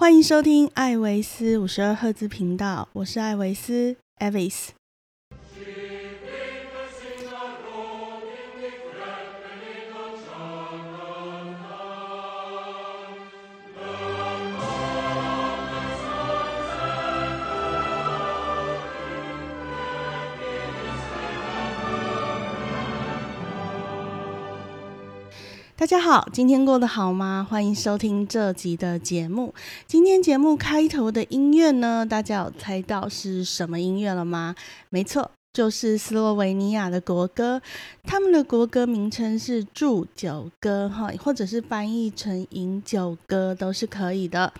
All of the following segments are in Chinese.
欢迎收听艾维斯五十二赫兹频道，我是艾维斯 （Avis）。大家好，今天过得好吗？欢迎收听这集的节目。今天节目开头的音乐呢，大家有猜到是什么音乐了吗？没错。就是斯洛维尼亚的国歌，他们的国歌名称是祝酒歌，哈，或者是翻译成饮酒歌都是可以的。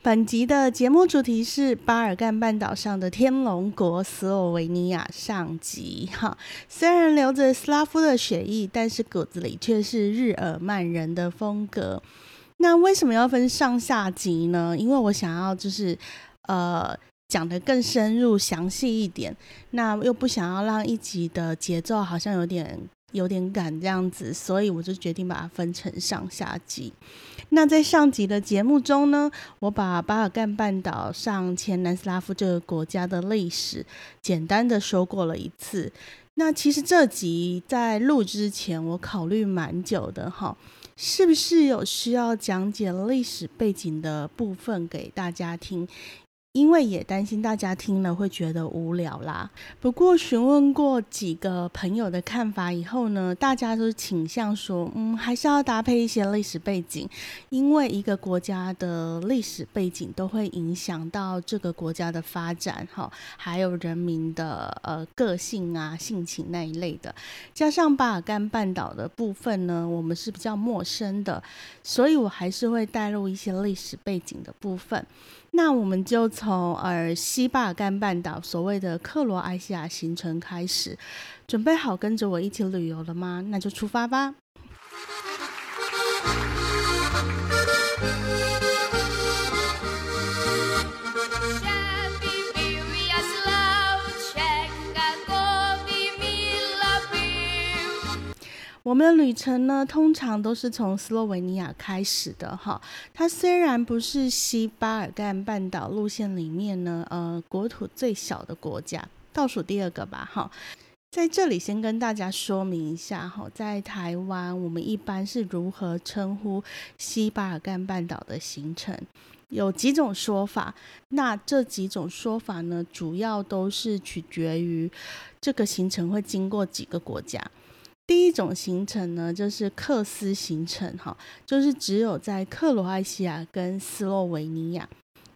本集的节目主题是巴尔干半岛上的天龙国斯洛维尼亚上集，哈。虽然流着斯拉夫的血液，但是骨子里却是日耳曼人的风格。那为什么要分上下集呢？因为我想要就是呃。讲的更深入详细一点，那又不想要让一集的节奏好像有点有点赶这样子，所以我就决定把它分成上下集。那在上集的节目中呢，我把巴尔干半岛上前南斯拉夫这个国家的历史简单的说过了一次。那其实这集在录之前，我考虑蛮久的哈，是不是有需要讲解历史背景的部分给大家听？因为也担心大家听了会觉得无聊啦。不过询问过几个朋友的看法以后呢，大家都倾向说，嗯，还是要搭配一些历史背景，因为一个国家的历史背景都会影响到这个国家的发展，哈，还有人民的呃个性啊、性情那一类的。加上巴尔干半岛的部分呢，我们是比较陌生的，所以我还是会带入一些历史背景的部分。那我们就从呃西巴尔干半岛所谓的克罗埃西亚行程开始，准备好跟着我一起旅游了吗？那就出发吧。我们的旅程呢，通常都是从斯洛维尼亚开始的哈。它虽然不是西巴尔干半岛路线里面呢，呃，国土最小的国家，倒数第二个吧哈。在这里先跟大家说明一下哈，在台湾我们一般是如何称呼西巴尔干半岛的行程，有几种说法。那这几种说法呢，主要都是取决于这个行程会经过几个国家。第一种行程呢，就是克斯行程，哈，就是只有在克罗埃西亚跟斯洛维尼亚。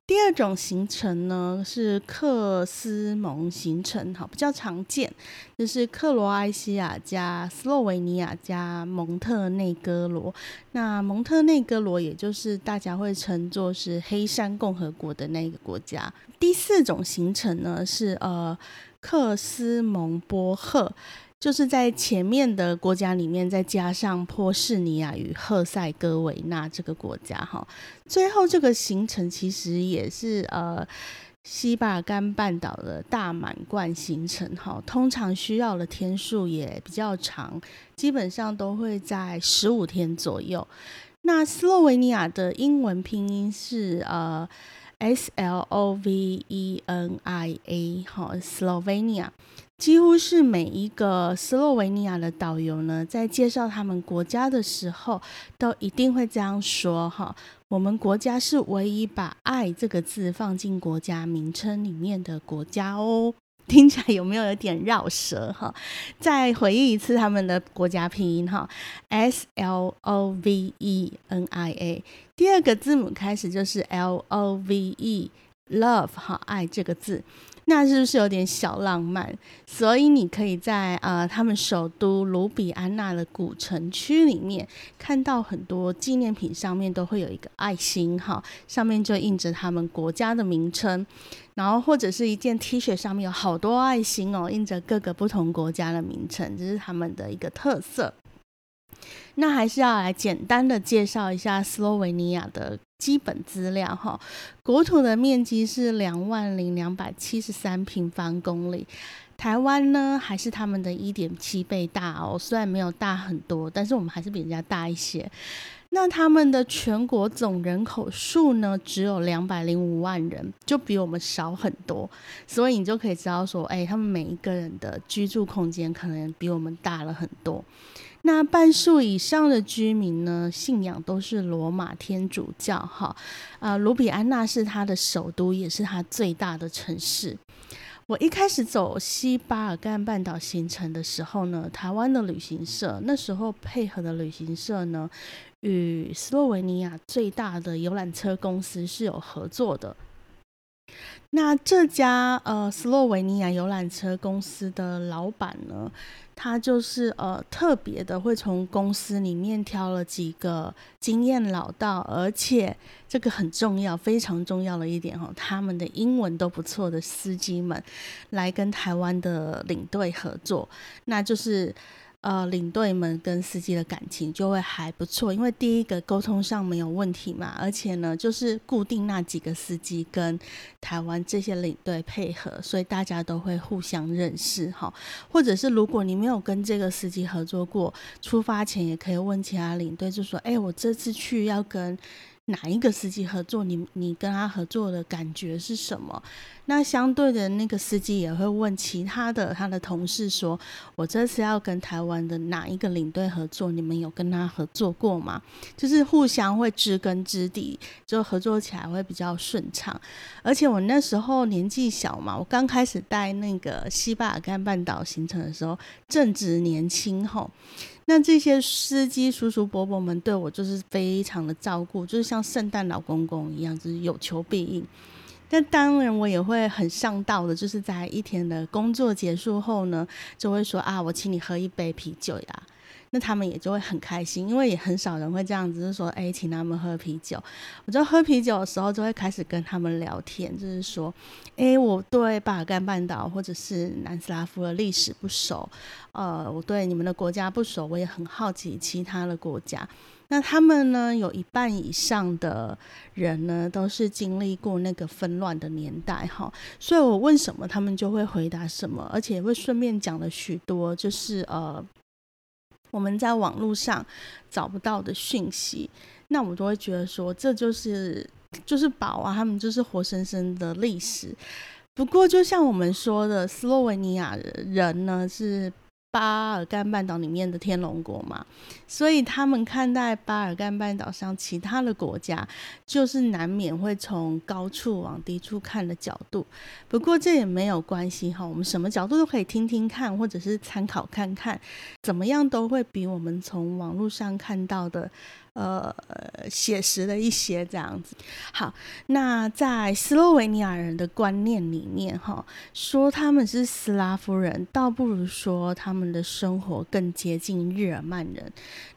第二种行程呢是克斯蒙行程，哈，比较常见，就是克罗埃西亚加斯洛维尼亚加蒙特内哥罗。那蒙特内哥罗也就是大家会称作是黑山共和国的那个国家。第四种行程呢是呃克斯蒙波赫。就是在前面的国家里面，再加上波士尼亚与赫塞哥维纳这个国家，哈，最后这个行程其实也是呃西巴干半岛的大满贯行程，哈，通常需要的天数也比较长，基本上都会在十五天左右。那斯洛维尼亚的英文拼音是呃 S L O V E N I A，哈，Slovenia。几乎是每一个斯洛维尼亚的导游呢，在介绍他们国家的时候，都一定会这样说：哈，我们国家是唯一把“爱”这个字放进国家名称里面的国家哦。听起来有没有有点绕舌？哈，再回忆一次他们的国家拼音：哈，S L O V E N I A，第二个字母开始就是 L O V E，Love，哈，爱这个字。那是不是有点小浪漫？所以你可以在呃他们首都卢比安娜的古城区里面看到很多纪念品，上面都会有一个爱心哈，上面就印着他们国家的名称，然后或者是一件 T 恤上面有好多爱心哦，印着各个不同国家的名称，这是他们的一个特色。那还是要来简单的介绍一下斯洛维尼亚的基本资料哈。国土的面积是两万零两百七十三平方公里，台湾呢还是他们的一点七倍大哦。虽然没有大很多，但是我们还是比人家大一些。那他们的全国总人口数呢，只有两百零五万人，就比我们少很多。所以你就可以知道说，哎，他们每一个人的居住空间可能比我们大了很多。那半数以上的居民呢，信仰都是罗马天主教。哈，呃，卢比安娜是它的首都，也是它最大的城市。我一开始走西巴尔干半岛行程的时候呢，台湾的旅行社那时候配合的旅行社呢，与斯洛维尼亚最大的游览车公司是有合作的。那这家呃斯洛维尼亚游览车公司的老板呢？他就是呃特别的，会从公司里面挑了几个经验老道，而且这个很重要，非常重要的一点哦，他们的英文都不错的司机们，来跟台湾的领队合作，那就是。呃，领队们跟司机的感情就会还不错，因为第一个沟通上没有问题嘛，而且呢，就是固定那几个司机跟台湾这些领队配合，所以大家都会互相认识哈。或者是如果你没有跟这个司机合作过，出发前也可以问其他领队，就说：“哎，我这次去要跟。”哪一个司机合作？你你跟他合作的感觉是什么？那相对的那个司机也会问其他的他的同事说：“我这次要跟台湾的哪一个领队合作？你们有跟他合作过吗？”就是互相会知根知底，就合作起来会比较顺畅。而且我那时候年纪小嘛，我刚开始带那个西巴尔干半岛行程的时候，正值年轻吼。那这些司机叔叔伯伯们对我就是非常的照顾，就是像圣诞老公公一样，就是有求必应。那当然我也会很上道的，就是在一天的工作结束后呢，就会说啊，我请你喝一杯啤酒呀。那他们也就会很开心，因为也很少人会这样子，就说哎，请他们喝啤酒。我就喝啤酒的时候，就会开始跟他们聊天，就是说，哎，我对巴尔干半岛或者是南斯拉夫的历史不熟，呃，我对你们的国家不熟，我也很好奇其他的国家。那他们呢，有一半以上的人呢，都是经历过那个纷乱的年代哈，所以我问什么，他们就会回答什么，而且会顺便讲了许多，就是呃。我们在网络上找不到的讯息，那我们都会觉得说，这就是就是宝啊，他们就是活生生的历史。不过，就像我们说的，斯洛文尼亚人呢是。巴尔干半岛里面的天龙国嘛，所以他们看待巴尔干半岛上其他的国家，就是难免会从高处往低处看的角度。不过这也没有关系哈，我们什么角度都可以听听看，或者是参考看看，怎么样都会比我们从网络上看到的。呃，写实的一些这样子。好，那在斯洛维尼亚人的观念里面，哈，说他们是斯拉夫人，倒不如说他们的生活更接近日耳曼人。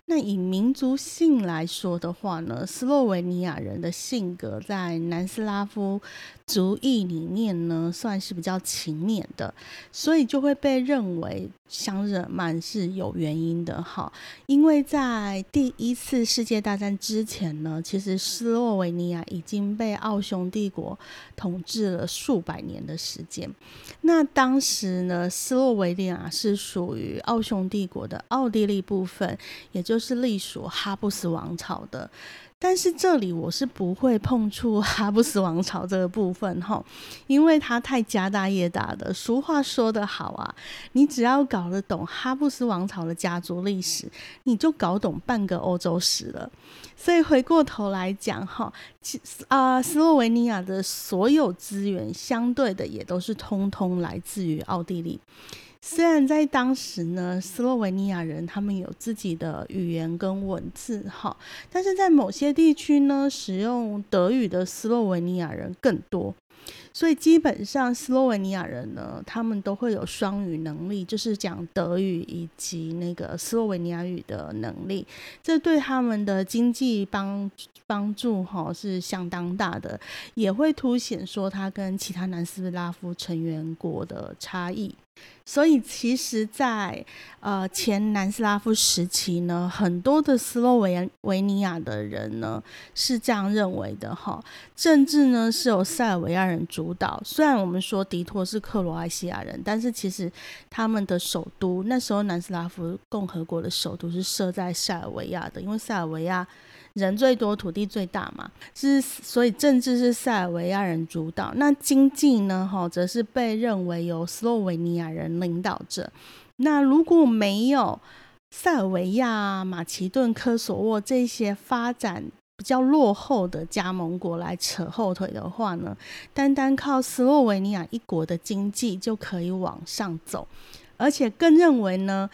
那以民族性来说的话呢，斯洛维尼亚人的性格在南斯拉夫族裔里面呢，算是比较勤勉的，所以就会被认为像日耳曼是有原因的哈。因为在第一次世界大战之前呢，其实斯洛维尼亚已经被奥匈帝国统治了数百年的时间。那当时呢，斯洛维尼亚是属于奥匈帝国的奥地利部分，也就。就是隶属哈布斯王朝的，但是这里我是不会碰触 哈布斯王朝这个部分哈，因为它太家大业大的。俗话说得好啊，你只要搞得懂哈布斯王朝的家族历史，你就搞懂半个欧洲史了。所以回过头来讲哈，其啊，斯洛维尼亚的所有资源相对的也都是通通来自于奥地利。虽然在当时呢，斯洛文尼亚人他们有自己的语言跟文字哈，但是在某些地区呢，使用德语的斯洛文尼亚人更多，所以基本上斯洛文尼亚人呢，他们都会有双语能力，就是讲德语以及那个斯洛文尼亚语的能力，这对他们的经济帮帮助哈是相当大的，也会凸显说他跟其他南斯拉夫成员国的差异。所以，其实，在呃前南斯拉夫时期呢，很多的斯洛维维尼亚的人呢是这样认为的哈。政治呢是由塞尔维亚人主导，虽然我们说迪托是克罗埃西亚人，但是其实他们的首都那时候南斯拉夫共和国的首都是设在塞尔维亚的，因为塞尔维亚人最多，土地最大嘛，是所以政治是塞尔维亚人主导，那经济呢，哈，则是被认为由斯洛维尼亚人领导着。那如果没有塞尔维亚、马其顿、科索沃这些发展比较落后的加盟国来扯后腿的话呢，单单靠斯洛维尼亚一国的经济就可以往上走，而且更认为呢。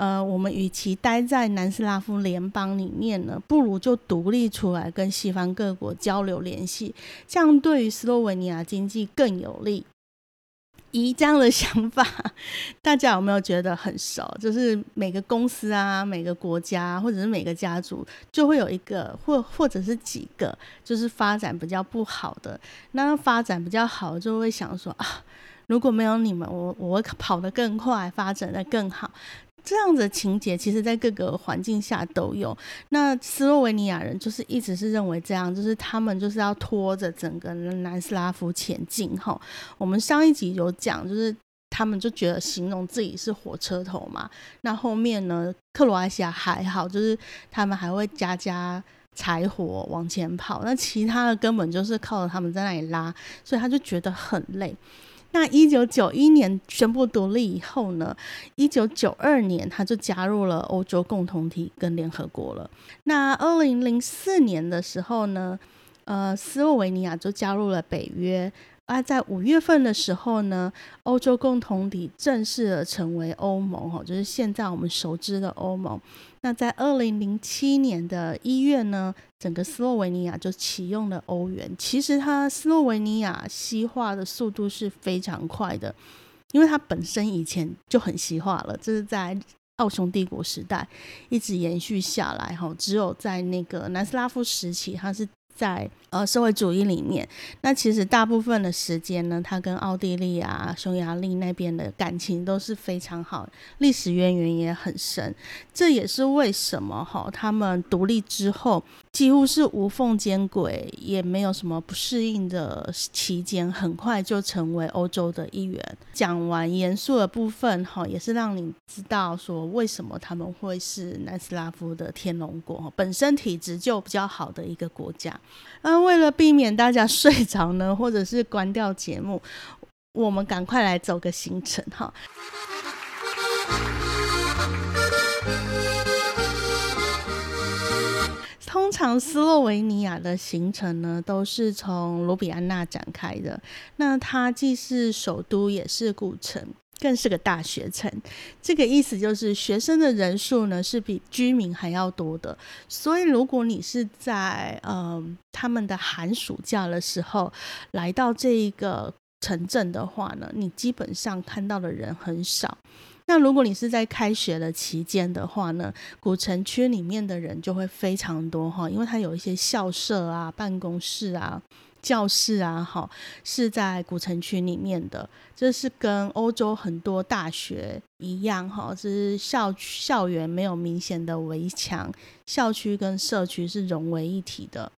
呃，我们与其待在南斯拉夫联邦里面呢，不如就独立出来，跟西方各国交流联系，这样对于斯洛文尼亚经济更有利。以这样的想法，大家有没有觉得很熟？就是每个公司啊，每个国家，或者是每个家族，就会有一个或或者是几个，就是发展比较不好的。那发展比较好，就会想说啊，如果没有你们，我我会跑得更快，发展的更好。这样的情节，其实在各个环境下都有。那斯洛维尼亚人就是一直是认为这样，就是他们就是要拖着整个南斯拉夫前进。哈，我们上一集有讲，就是他们就觉得形容自己是火车头嘛。那后面呢，克罗埃西亚还好，就是他们还会加加柴火往前跑。那其他的根本就是靠着他们在那里拉，所以他就觉得很累。那一九九一年宣布独立以后呢，一九九二年他就加入了欧洲共同体跟联合国了。那二零零四年的时候呢，呃，斯洛维尼亚就加入了北约。啊，在五月份的时候呢，欧洲共同体正式的成为欧盟，哈，就是现在我们熟知的欧盟。那在二零零七年的一月呢，整个斯洛维尼亚就启用了欧元。其实它斯洛维尼亚西化的速度是非常快的，因为它本身以前就很西化了，这是在奥匈帝国时代一直延续下来，哈，只有在那个南斯拉夫时期，它是。在呃社会主义里面，那其实大部分的时间呢，他跟奥地利啊、匈牙利那边的感情都是非常好，历史渊源也很深。这也是为什么哈，他们独立之后几乎是无缝接轨，也没有什么不适应的期间，很快就成为欧洲的一员。讲完严肃的部分哈，也是让你知道说为什么他们会是南斯拉夫的天龙国，本身体质就比较好的一个国家。那为了避免大家 睡着呢，或者是关掉节目，我们赶快来走个行程哈。通常斯洛维尼亚的行程呢，都是从卢比安娜展开的。那它既是首都，也是古城。更是个大学城，这个意思就是学生的人数呢是比居民还要多的。所以如果你是在呃他们的寒暑假的时候来到这一个城镇的话呢，你基本上看到的人很少。那如果你是在开学的期间的话呢，古城区里面的人就会非常多哈，因为它有一些校舍啊、办公室啊。教室啊，哈，是在古城区里面的，这是跟欧洲很多大学一样，哈，是校校园没有明显的围墙，校区跟社区是融为一体的。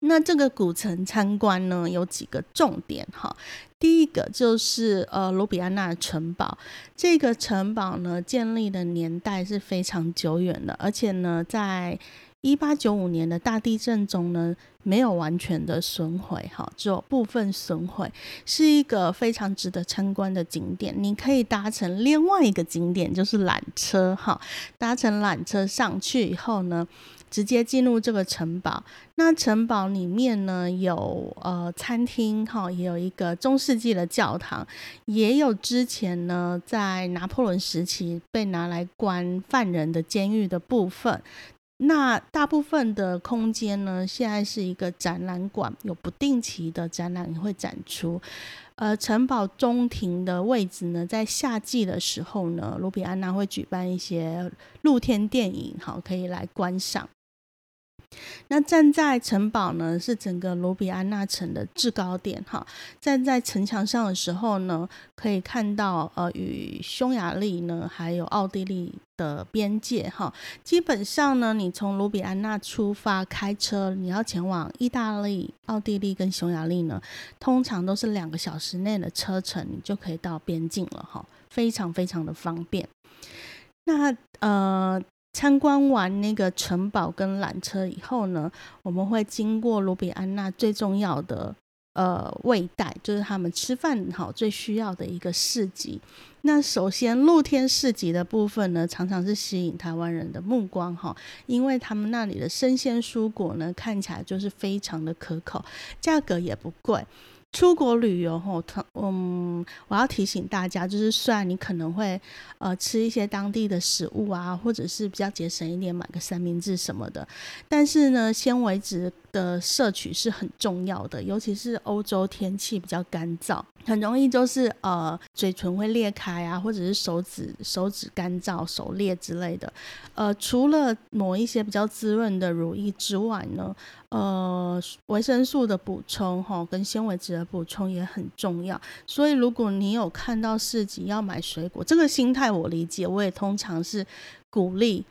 那这个古城参观呢，有几个重点，哈，第一个就是呃卢比安娜城堡，这个城堡呢建立的年代是非常久远的，而且呢在。一八九五年的大地震中呢，没有完全的损毁，哈，只有部分损毁，是一个非常值得参观的景点。你可以搭乘另外一个景点，就是缆车，哈，搭乘缆车上去以后呢，直接进入这个城堡。那城堡里面呢，有呃餐厅，哈，也有一个中世纪的教堂，也有之前呢在拿破仑时期被拿来关犯人的监狱的部分。那大部分的空间呢，现在是一个展览馆，有不定期的展览会展出。呃，城堡中庭的位置呢，在夏季的时候呢，卢比安娜会举办一些露天电影，好，可以来观赏。那站在城堡呢，是整个卢比安纳城的制高点哈。站在城墙上的时候呢，可以看到呃，与匈牙利呢，还有奥地利的边界哈。基本上呢，你从卢比安纳出发开车，你要前往意大利、奥地利跟匈牙利呢，通常都是两个小时内的车程，你就可以到边境了哈，非常非常的方便。那呃。参观完那个城堡跟缆车以后呢，我们会经过卢比安娜最重要的呃味带，就是他们吃饭好最需要的一个市集。那首先露天市集的部分呢，常常是吸引台湾人的目光哈，因为他们那里的生鲜蔬果呢，看起来就是非常的可口，价格也不贵。出国旅游吼，嗯，我要提醒大家，就是虽然你可能会呃吃一些当地的食物啊，或者是比较节省一点，买个三明治什么的，但是呢，纤维质的摄取是很重要的，尤其是欧洲天气比较干燥，很容易就是呃嘴唇会裂开啊，或者是手指手指干燥、手裂之类的。呃，除了抹一些比较滋润的乳液之外呢，呃，维生素的补充哈，跟纤维质的补充也很重要。所以，如果你有看到市集要买水果，这个心态我理解，我也通常是鼓励。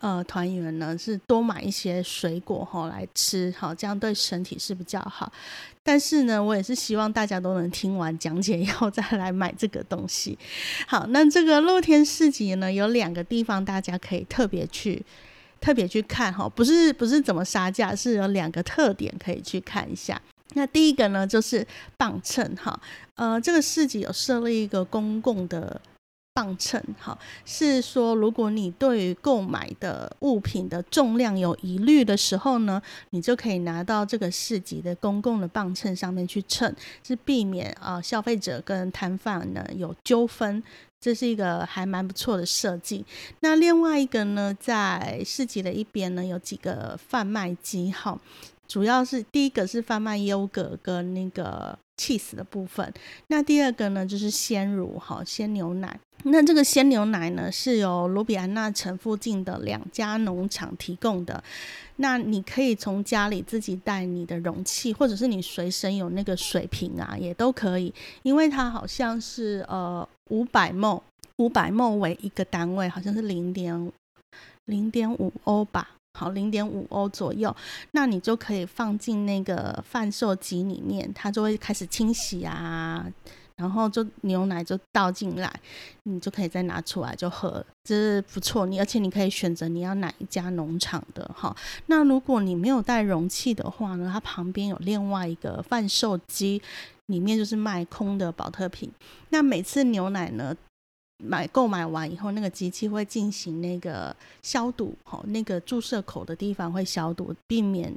呃，团员呢是多买一些水果哈来吃，好，这样对身体是比较好。但是呢，我也是希望大家都能听完讲解以后 再来买这个东西。好，那这个露天市集呢，有两个地方大家可以特别去特别去看哈，不是不是怎么杀价，是有两个特点可以去看一下。那第一个呢，就是磅秤哈，呃，这个市集有设立一个公共的。磅秤，好，是说如果你对于购买的物品的重量有疑虑的时候呢，你就可以拿到这个市集的公共的磅秤上面去称，是避免啊消费者跟摊贩呢有纠纷，这是一个还蛮不错的设计。那另外一个呢，在市集的一边呢，有几个贩卖机，哈，主要是第一个是贩卖优格跟那个 cheese 的部分，那第二个呢就是鲜乳，哈，鲜牛奶。那这个鲜牛奶呢，是由卢比安纳城附近的两家农场提供的。那你可以从家里自己带你的容器，或者是你随身有那个水瓶啊，也都可以。因为它好像是呃五百梦，五百梦为一个单位，好像是零点零点五欧吧，好，零点五欧左右。那你就可以放进那个贩售机里面，它就会开始清洗啊。然后就牛奶就倒进来，你就可以再拿出来就喝，这是不错。你而且你可以选择你要哪一家农场的哈。那如果你没有带容器的话呢，它旁边有另外一个贩售机，里面就是卖空的保特瓶。那每次牛奶呢买购买完以后，那个机器会进行那个消毒，哈，那个注射口的地方会消毒，避免。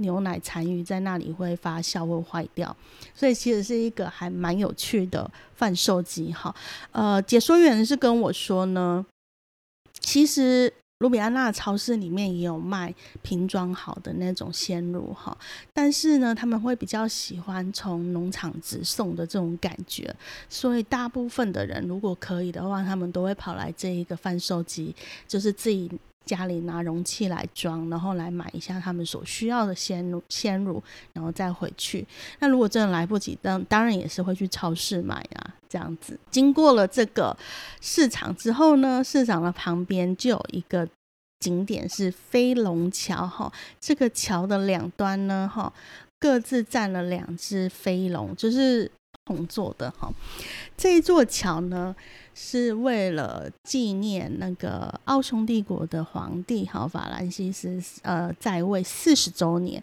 牛奶残余在那里会发酵会坏掉，所以其实是一个还蛮有趣的贩售机哈。呃，解说员是跟我说呢，其实卢比安娜超市里面也有卖瓶装好的那种鲜乳哈，但是呢，他们会比较喜欢从农场直送的这种感觉，所以大部分的人如果可以的话，他们都会跑来这一个贩售机，就是自己。家里拿容器来装，然后来买一下他们所需要的鲜乳，鲜乳，然后再回去。那如果真的来不及，当当然也是会去超市买啊，这样子。经过了这个市场之后呢，市场的旁边就有一个景点是飞龙桥哈。这个桥的两端呢，哈，各自站了两只飞龙，就是同做的哈。这一座桥呢。是为了纪念那个奥匈帝国的皇帝哈法兰西斯呃在位四十周年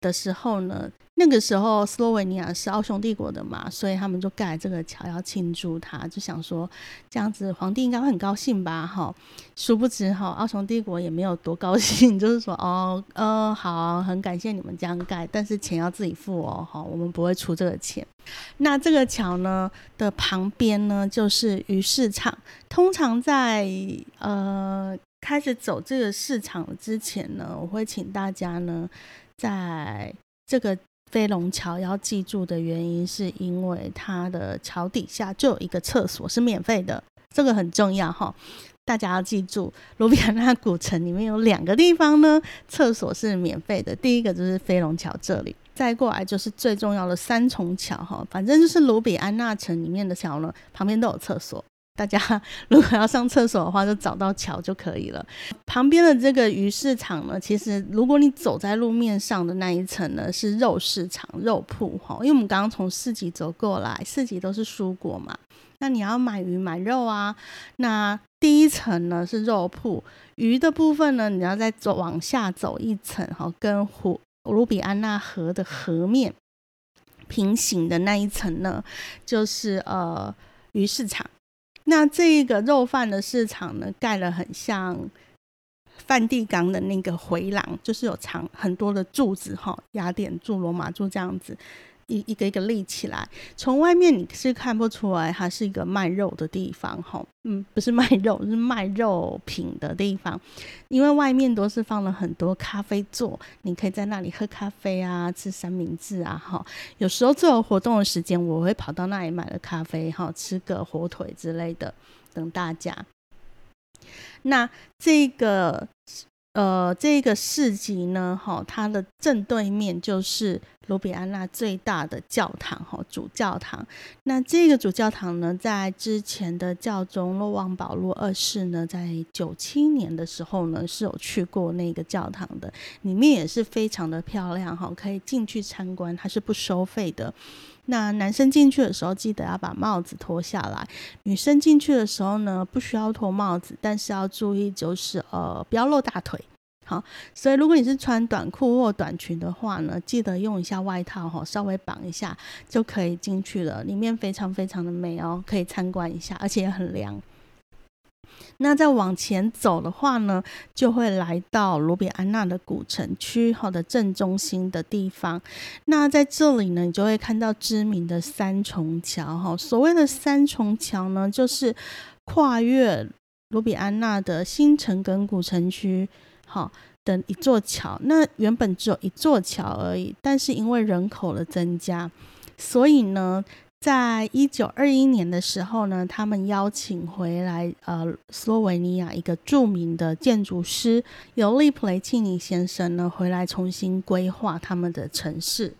的时候呢。那个时候，斯洛维尼亚是奥匈帝国的嘛，所以他们就盖这个桥要庆祝他，就想说这样子皇帝应该会很高兴吧，哈。殊不知哈，奥匈帝国也没有多高兴，就是说哦，呃，好，很感谢你们这样盖，但是钱要自己付哦，哈，我们不会出这个钱。那这个桥呢的旁边呢，就是鱼市场。通常在呃开始走这个市场之前呢，我会请大家呢，在这个。飞龙桥要记住的原因，是因为它的桥底下就有一个厕所是免费的，这个很重要哈。大家要记住，卢比安纳古城里面有两个地方呢，厕所是免费的。第一个就是飞龙桥这里，再过来就是最重要的三重桥哈。反正就是卢比安纳城里面的桥呢，旁边都有厕所。大家 如果要上厕所的话，就找到桥就可以了。旁边的这个鱼市场呢，其实如果你走在路面上的那一层呢，是肉市场、肉铺哈。因为我们刚刚从市集走过来，市集都是蔬果嘛。那你要买鱼买肉啊，那第一层呢是肉铺，鱼的部分呢，你要再走往下走一层哈，跟湖卢比安纳河的河面平行的那一层呢，就是呃鱼市场。那这一个肉贩的市场呢，盖了很像梵蒂冈的那个回廊，就是有长很多的柱子哈，雅典柱、罗马柱这样子。一一个一个立起来，从外面你是看不出来它是一个卖肉的地方，哈，嗯，不是卖肉，是卖肉品的地方，因为外面都是放了很多咖啡座，你可以在那里喝咖啡啊，吃三明治啊，哈，有时候做活动的时间，我会跑到那里买了咖啡，哈，吃个火腿之类的，等大家。那这个。呃，这个市集呢，哈，它的正对面就是卢比安娜最大的教堂，哈，主教堂。那这个主教堂呢，在之前的教宗洛旺保禄二世呢，在九七年的时候呢，是有去过那个教堂的，里面也是非常的漂亮，哈，可以进去参观，它是不收费的。那男生进去的时候，记得要把帽子脱下来；女生进去的时候呢，不需要脱帽子，但是要注意，就是呃，不要露大腿。好，所以如果你是穿短裤或短裙的话呢，记得用一下外套哈，稍微绑一下就可以进去了。里面非常非常的美哦，可以参观一下，而且也很凉。那再往前走的话呢，就会来到卢比安娜的古城区哈的正中心的地方。那在这里呢，你就会看到知名的三重桥哈。所谓的三重桥呢，就是跨越卢比安娜的新城跟古城区哈等一座桥。那原本只有一座桥而已，但是因为人口的增加，所以呢。在一九二一年的时候呢，他们邀请回来呃，斯洛维尼亚一个著名的建筑师尤利普雷契尼先生呢，回来重新规划他们的城市。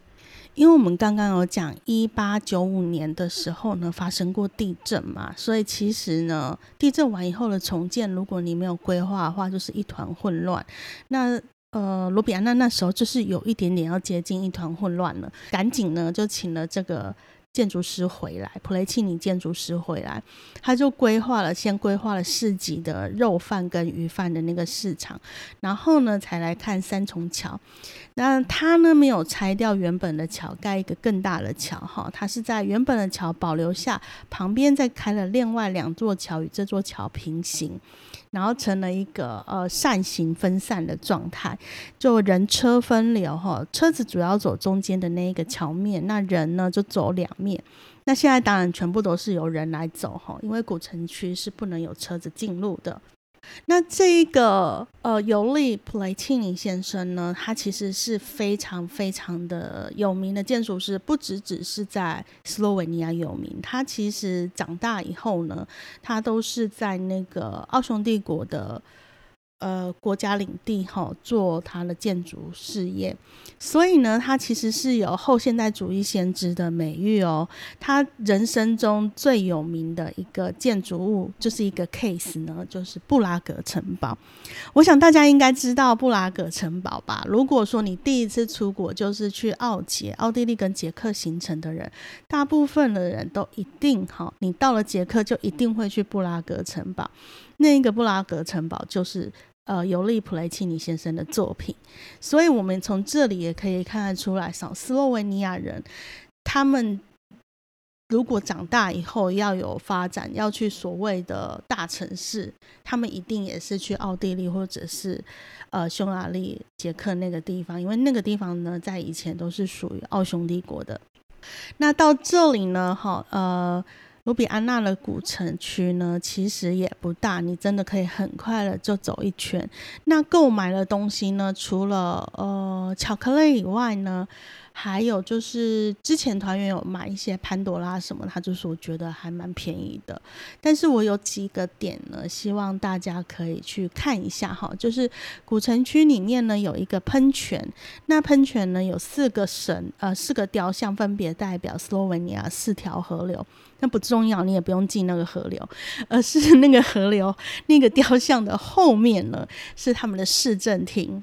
因为我们刚刚有讲一八九五年的时候呢，发生过地震嘛，所以其实呢，地震完以后的重建，如果你没有规划的话，就是一团混乱。那呃，罗比安娜那时候就是有一点点要接近一团混乱了，赶紧呢就请了这个。建筑师回来，普雷契尼建筑师回来，他就规划了，先规划了市集的肉贩跟鱼贩的那个市场，然后呢，才来看三重桥。那他呢，没有拆掉原本的桥，盖一个更大的桥，哈，他是在原本的桥保留下，旁边再开了另外两座桥，与这座桥平行。然后成了一个呃扇形分散的状态，就人车分流哈，车子主要走中间的那一个桥面，那人呢就走两面。那现在当然全部都是由人来走哈，因为古城区是不能有车子进入的。那这一个呃尤利普雷契尼先生呢，他其实是非常非常的有名的建筑师，不只只是在斯洛文尼亚有名，他其实长大以后呢，他都是在那个奥匈帝国的。呃，国家领地哈，做他的建筑事业，所以呢，他其实是有后现代主义先知的美誉哦。他人生中最有名的一个建筑物，就是一个 case 呢，就是布拉格城堡。我想大家应该知道布拉格城堡吧？如果说你第一次出国就是去奥捷、奥地利跟捷克行程的人，大部分的人都一定哈，你到了捷克就一定会去布拉格城堡。那一个布拉格城堡就是。呃，尤利普雷契尼先生的作品，所以我们从这里也可以看得出来，像斯洛维尼亚人，他们如果长大以后要有发展，要去所谓的大城市，他们一定也是去奥地利或者是呃匈牙利、捷克那个地方，因为那个地方呢，在以前都是属于奥匈帝国的。那到这里呢，哈，呃。卢比安娜的古城区呢，其实也不大，你真的可以很快的就走一圈。那购买的东西呢，除了呃巧克力以外呢？还有就是之前团员有买一些潘多拉什么，他就说觉得还蛮便宜的。但是我有几个点呢，希望大家可以去看一下哈。就是古城区里面呢有一个喷泉，那喷泉呢有四个神呃四个雕像，分别代表斯洛文尼亚四条河流。那不重要，你也不用记那个河流，而是那个河流那个雕像的后面呢是他们的市政厅。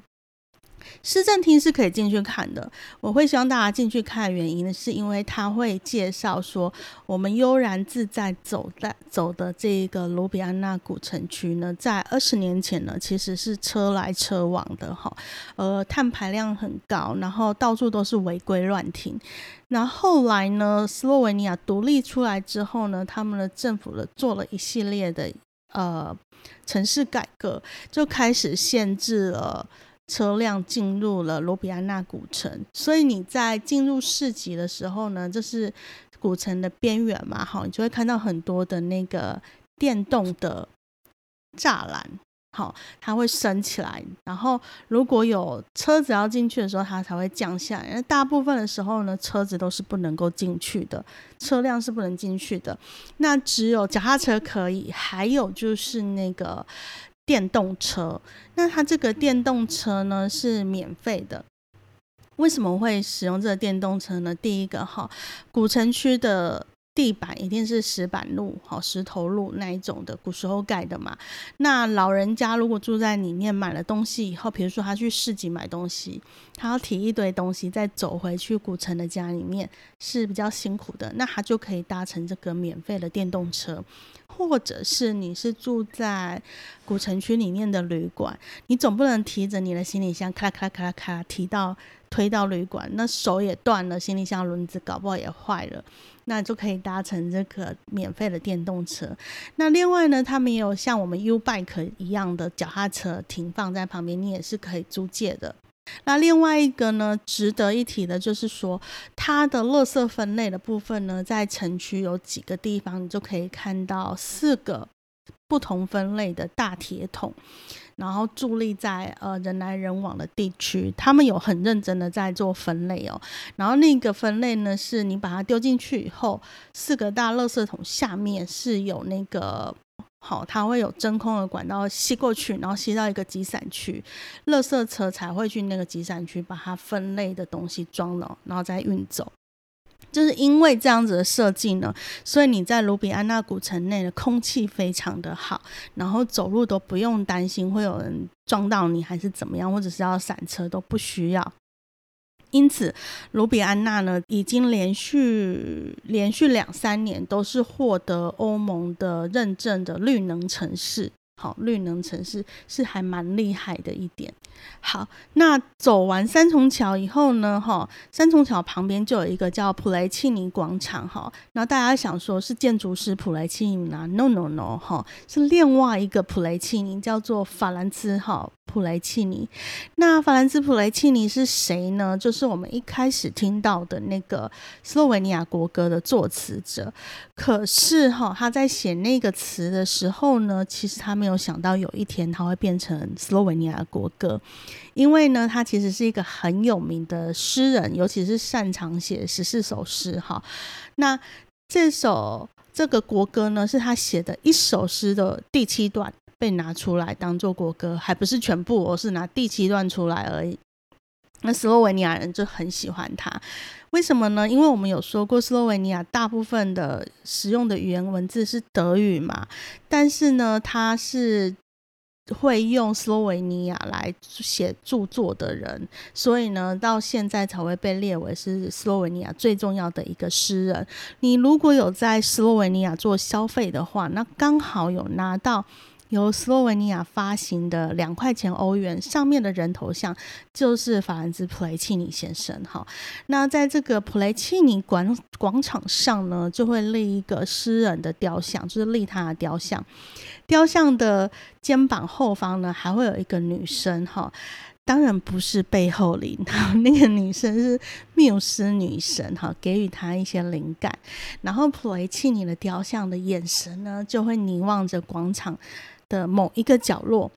市政厅是可以进去看的。我会希望大家进去看，原因呢，是因为他会介绍说，我们悠然自在走在走的这一个卢比安纳古城区呢，在二十年前呢，其实是车来车往的哈，呃，碳排量很高，然后到处都是违规乱停。那后来呢，斯洛维尼亚独立出来之后呢，他们的政府呢做了一系列的呃城市改革，就开始限制了。车辆进入了罗比安纳古城，所以你在进入市集的时候呢，就是古城的边缘嘛，好，你就会看到很多的那个电动的栅栏，好，它会升起来，然后如果有车子要进去的时候，它才会降下来。大部分的时候呢，车子都是不能够进去的，车辆是不能进去的，那只有脚踏车可以，还有就是那个。电动车，那它这个电动车呢是免费的。为什么会使用这个电动车呢？第一个哈，古城区的。地板一定是石板路，好石头路那一种的，古时候盖的嘛。那老人家如果住在里面，买了东西以后，比如说他去市集买东西，他要提一堆东西再走回去古城的家里面，是比较辛苦的。那他就可以搭乘这个免费的电动车，或者是你是住在古城区里面的旅馆，你总不能提着你的行李箱咔啦咔啦咔啦咔提到推到旅馆，那手也断了，行李箱轮子搞不好也坏了。那就可以搭乘这个免费的电动车。那另外呢，他们也有像我们 U Bike 一样的脚踏车停放在旁边，你也是可以租借的。那另外一个呢，值得一提的就是说，它的垃圾分类的部分呢，在城区有几个地方，你就可以看到四个不同分类的大铁桶。然后伫立在呃人来人往的地区，他们有很认真的在做分类哦。然后那个分类呢，是你把它丢进去以后，四个大垃圾桶下面是有那个好，它会有真空的管道吸过去，然后吸到一个集散区，垃圾车才会去那个集散区把它分类的东西装了，然后再运走。就是因为这样子的设计呢，所以你在卢比安纳古城内的空气非常的好，然后走路都不用担心会有人撞到你还是怎么样，或者是要闪车都不需要。因此，卢比安娜呢已经连续连续两三年都是获得欧盟的认证的绿能城市。好，绿能城市是还蛮厉害的一点。好，那走完三重桥以后呢？哈，三重桥旁边就有一个叫普雷契尼广场。哈，然后大家想说是建筑师普雷契尼啊？No No No，哈，是另外一个普雷契尼，叫做法兰兹哈普雷契尼。那法兰兹普雷契尼是谁呢？就是我们一开始听到的那个斯洛维尼亚国歌的作词者。可是哈，他在写那个词的时候呢，其实他没有想到有一天他会变成斯洛维尼亚国歌，因为呢，他其实是一个很有名的诗人，尤其是擅长写十四首诗哈。那这首这个国歌呢，是他写的一首诗的第七段被拿出来当做国歌，还不是全部，我是拿第七段出来而已。那斯洛维尼亚人就很喜欢他，为什么呢？因为我们有说过，斯洛维尼亚大部分的使用的语言文字是德语嘛，但是呢，他是会用斯洛维尼亚来写著作的人，所以呢，到现在才会被列为是斯洛维尼亚最重要的一个诗人。你如果有在斯洛维尼亚做消费的话，那刚好有拿到。由斯洛文尼亚发行的两块钱欧元，上面的人头像就是法兰兹普雷契尼先生。哈，那在这个普雷契尼广广场上呢，就会立一个诗人的雕像，就是立他的雕像。雕像的肩膀后方呢，还会有一个女生。哈，当然不是背后灵，那个女生是缪斯女神。哈，给予他一些灵感。然后普雷契尼的雕像的眼神呢，就会凝望着广场。的某一个角落，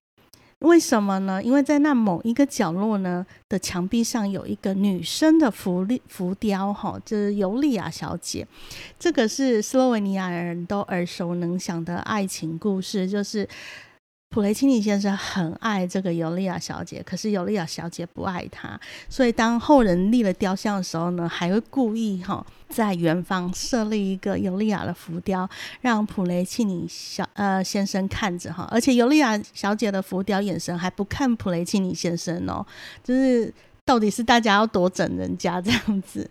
为什么呢？因为在那某一个角落呢的墙壁上有一个女生的浮浮雕，哈，就是尤利亚小姐。这个是斯洛文尼亚人都耳熟能详的爱情故事，就是普雷契尼先生很爱这个尤利亚小姐，可是尤利亚小姐不爱他，所以当后人立了雕像的时候呢，还会故意哈在远方设立一个尤利亚的浮雕，让普雷契尼小呃先生看着哈，而且尤利亚小姐的浮雕眼神还不看普雷契尼先生哦，就是到底是大家要多整人家这样子。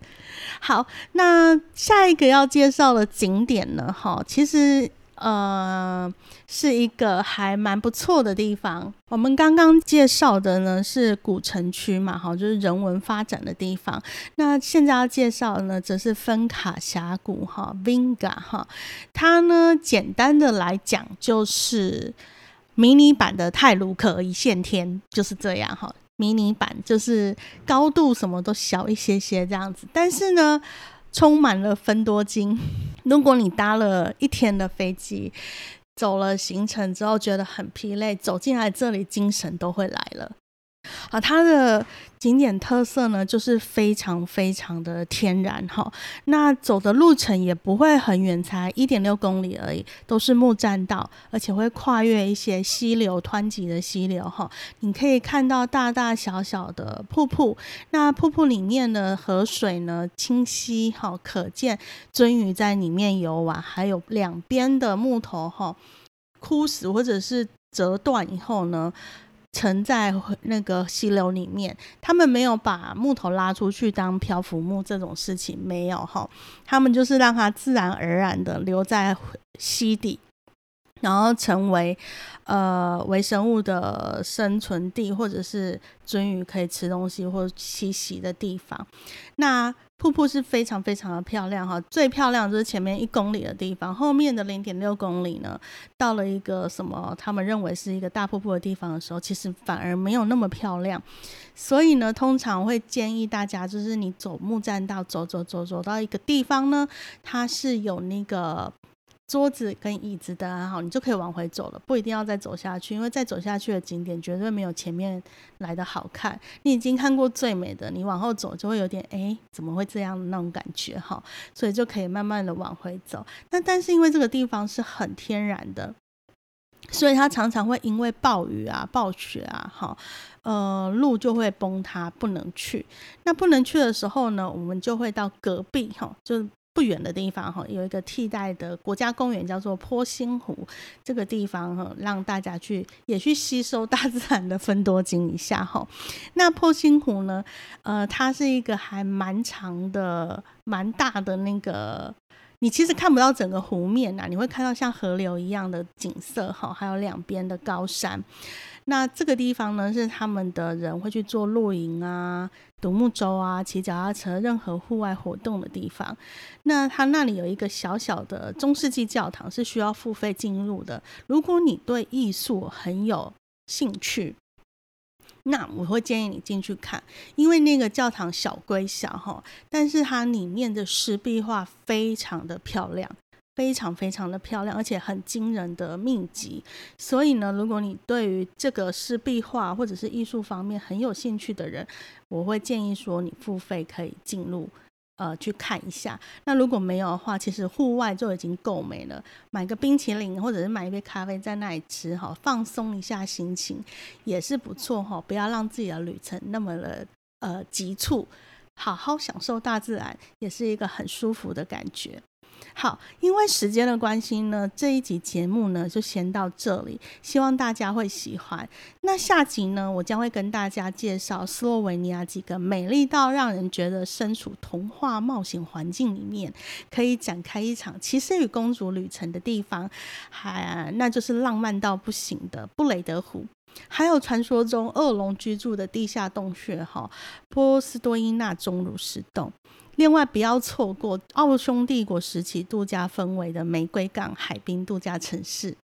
好，那下一个要介绍的景点呢，哈，其实。呃，是一个还蛮不错的地方。我们刚刚介绍的呢是古城区嘛，哈，就是人文发展的地方。那现在要介绍的呢，则是芬卡峡谷，哈，Vinga，哈，它呢简单的来讲就是迷你版的泰卢克一线天，就是这样，哈，迷你版就是高度什么都小一些些这样子，但是呢。充满了分多金。如果你搭了一天的飞机，走了行程之后觉得很疲累，走进来这里，精神都会来了。啊，它的景点特色呢，就是非常非常的天然哈。那走的路程也不会很远，才一点六公里而已，都是木栈道，而且会跨越一些溪流湍急的溪流哈。你可以看到大大小小的瀑布，那瀑布里面的河水呢清晰哈，可见鳟鱼在里面游玩，还有两边的木头哈枯死或者是折断以后呢。沉在那个溪流里面，他们没有把木头拉出去当漂浮木这种事情没有哈，他们就是让它自然而然的留在溪底。然后成为呃微生物的生存地，或者是鳟鱼可以吃东西或栖息的地方。那瀑布是非常非常的漂亮哈，最漂亮就是前面一公里的地方，后面的零点六公里呢，到了一个什么他们认为是一个大瀑布的地方的时候，其实反而没有那么漂亮。所以呢，通常会建议大家，就是你走木栈道，走走走走到一个地方呢，它是有那个。桌子跟椅子的安好，你就可以往回走了，不一定要再走下去，因为再走下去的景点绝对没有前面来的好看。你已经看过最美的，你往后走就会有点哎，怎么会这样的那种感觉哈？所以就可以慢慢的往回走。那但是因为这个地方是很天然的，所以它常常会因为暴雨啊、暴雪啊，哈，呃，路就会崩塌，不能去。那不能去的时候呢，我们就会到隔壁哈，就。不远的地方哈，有一个替代的国家公园，叫做坡心湖。这个地方哈，让大家去也去吸收大自然的分多精一下哈。那坡心湖呢，呃，它是一个还蛮长的、蛮大的那个。你其实看不到整个湖面呐，你会看到像河流一样的景色哈，还有两边的高山。那这个地方呢，是他们的人会去做露营啊、独木舟啊、骑脚踏车，任何户外活动的地方。那它那里有一个小小的中世纪教堂，是需要付费进入的。如果你对艺术很有兴趣，那我会建议你进去看，因为那个教堂小归小哈，但是它里面的石壁画非常的漂亮，非常非常的漂亮，而且很惊人的密集。所以呢，如果你对于这个是壁画或者是艺术方面很有兴趣的人，我会建议说你付费可以进入。呃，去看一下。那如果没有的话，其实户外就已经够美了。买个冰淇淋，或者是买一杯咖啡在那里吃，哈，放松一下心情也是不错，哈。不要让自己的旅程那么的呃急促，好好享受大自然，也是一个很舒服的感觉。好，因为时间的关系呢，这一集节目呢就先到这里，希望大家会喜欢。那下集呢，我将会跟大家介绍斯洛维尼亚几个美丽到让人觉得身处童话冒险环境里面，可以展开一场骑士与公主旅程的地方，还那就是浪漫到不行的布雷德湖，还有传说中恶龙居住的地下洞穴哈，波斯多伊纳钟乳石洞。另外不要错过奥匈帝国时期度假氛围的玫瑰港海滨度假城市。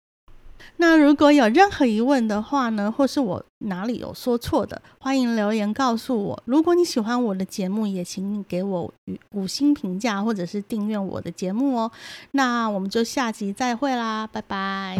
那如果有任何疑问的话呢或是我哪里有说错的欢迎留言告诉我。如果你喜欢我的节目也请你给我五星评价或者是订阅我的节目哦。那我们就下集再会啦拜拜。